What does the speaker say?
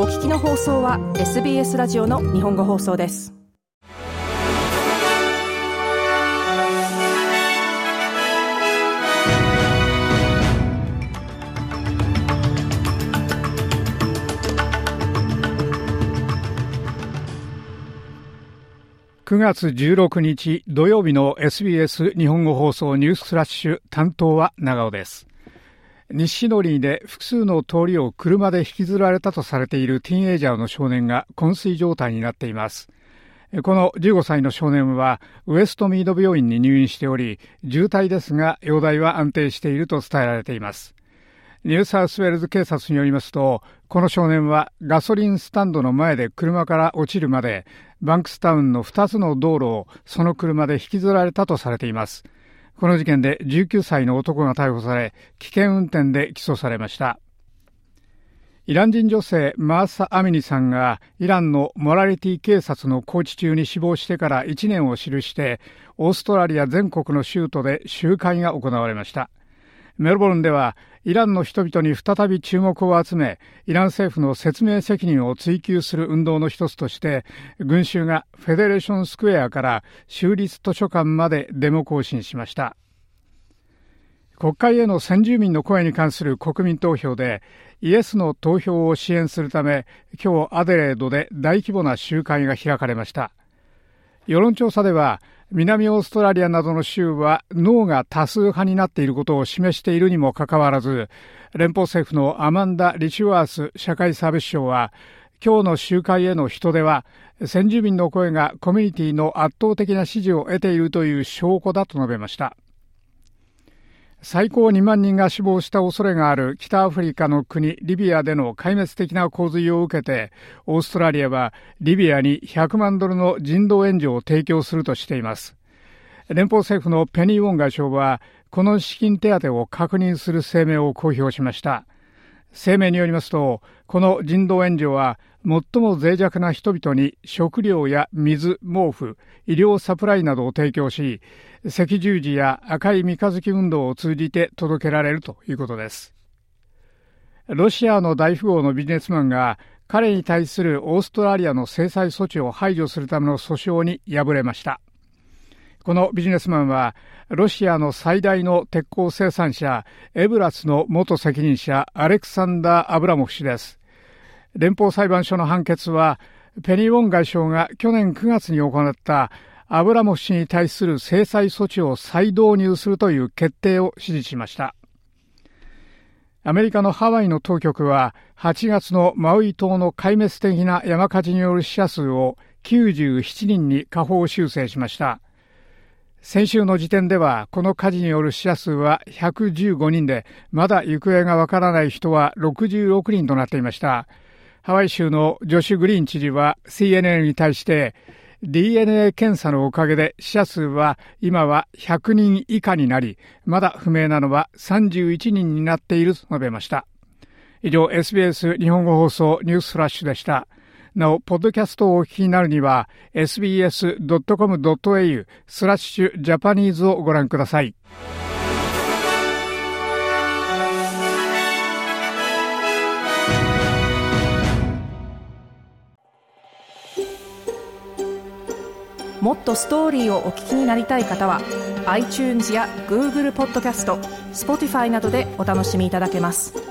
お聞きの放送は SBS ラジオの日本語放送です9月16日土曜日の SBS 日本語放送ニュースフラッシュ担当は長尾です。西のリで複数の通りを車で引きずられたとされているティーンエイジャーの少年が昏睡状態になっています。この15歳の少年はウエストミード病院に入院しており、重体ですが容体は安定していると伝えられています。ニューサウスウェルズ警察によりますと、この少年はガソリンスタンドの前で車から落ちるまで、バンクスタウンの2つの道路をその車で引きずられたとされています。この事件で19歳の男が逮捕され、危険運転で起訴されました。イラン人女性マーサ・アミニさんがイランのモラリティ警察の拘置中に死亡してから1年を記してオーストラリア全国の州都で集会が行われました。メルボルンではイランの人々に再び注目を集め、イラン政府の説明責任を追及する運動の一つとして、群衆がフェデレーションスクエアから州立図書館までデモ行進しました。国会への先住民の声に関する国民投票で、イエスの投票を支援するため、今日アデレードで大規模な集会が開かれました。世論調査では、南オーストラリアなどの州は脳が多数派になっていることを示しているにもかかわらず、連邦政府のアマンダ・リチュワース社会サービス省は、今日の集会への人出は、先住民の声がコミュニティの圧倒的な支持を得ているという証拠だと述べました。最高2万人が死亡した恐れがある北アフリカの国リビアでの壊滅的な洪水を受けてオーストラリアはリビアに100万ドルの人道援助を提供するとしています。連邦政府のペニー・ウォン外相はこの資金手当を確認する声明を公表しました。声明によりますとこの人道援助は最も脆弱な人々に食料や水、毛布、医療サプライなどを提供し、赤十字や赤い三日月運動を通じて届けられるということです。ロシアの大富豪のビジネスマンが彼に対するオーストラリアの制裁措置を排除するための訴訟に敗れました。このビジネスマンはロシアの最大の鉄鋼生産者エブラスの元責任者アレクサンダー・アブラモフ氏です。連邦裁判所の判決は、ペニー・ウォン外相が去年9月に行ったアブラモフ氏に対する制裁措置を再導入するという決定を支持しました。アメリカのハワイの当局は8月のマウイ島の壊滅的な山火事による死者数を97人に下方修正しました。先週の時点ではこの火事による死者数は115人でまだ行方がわからない人は66人となっていました。ハワイ州のジョシュ・グリーン知事は CNN に対して DNA 検査のおかげで死者数は今は100人以下になり、まだ不明なのは31人になっていると述べました。以上、SBS 日本語放送ニュースフラッシュでした。なお、ポッドキャストをお聞きになるには sbs.com.au スラッシュジャパニーズをご覧ください。もっとストーリーをお聞きになりたい方は iTunes や Google ポッドキャスト Spotify などでお楽しみいただけます。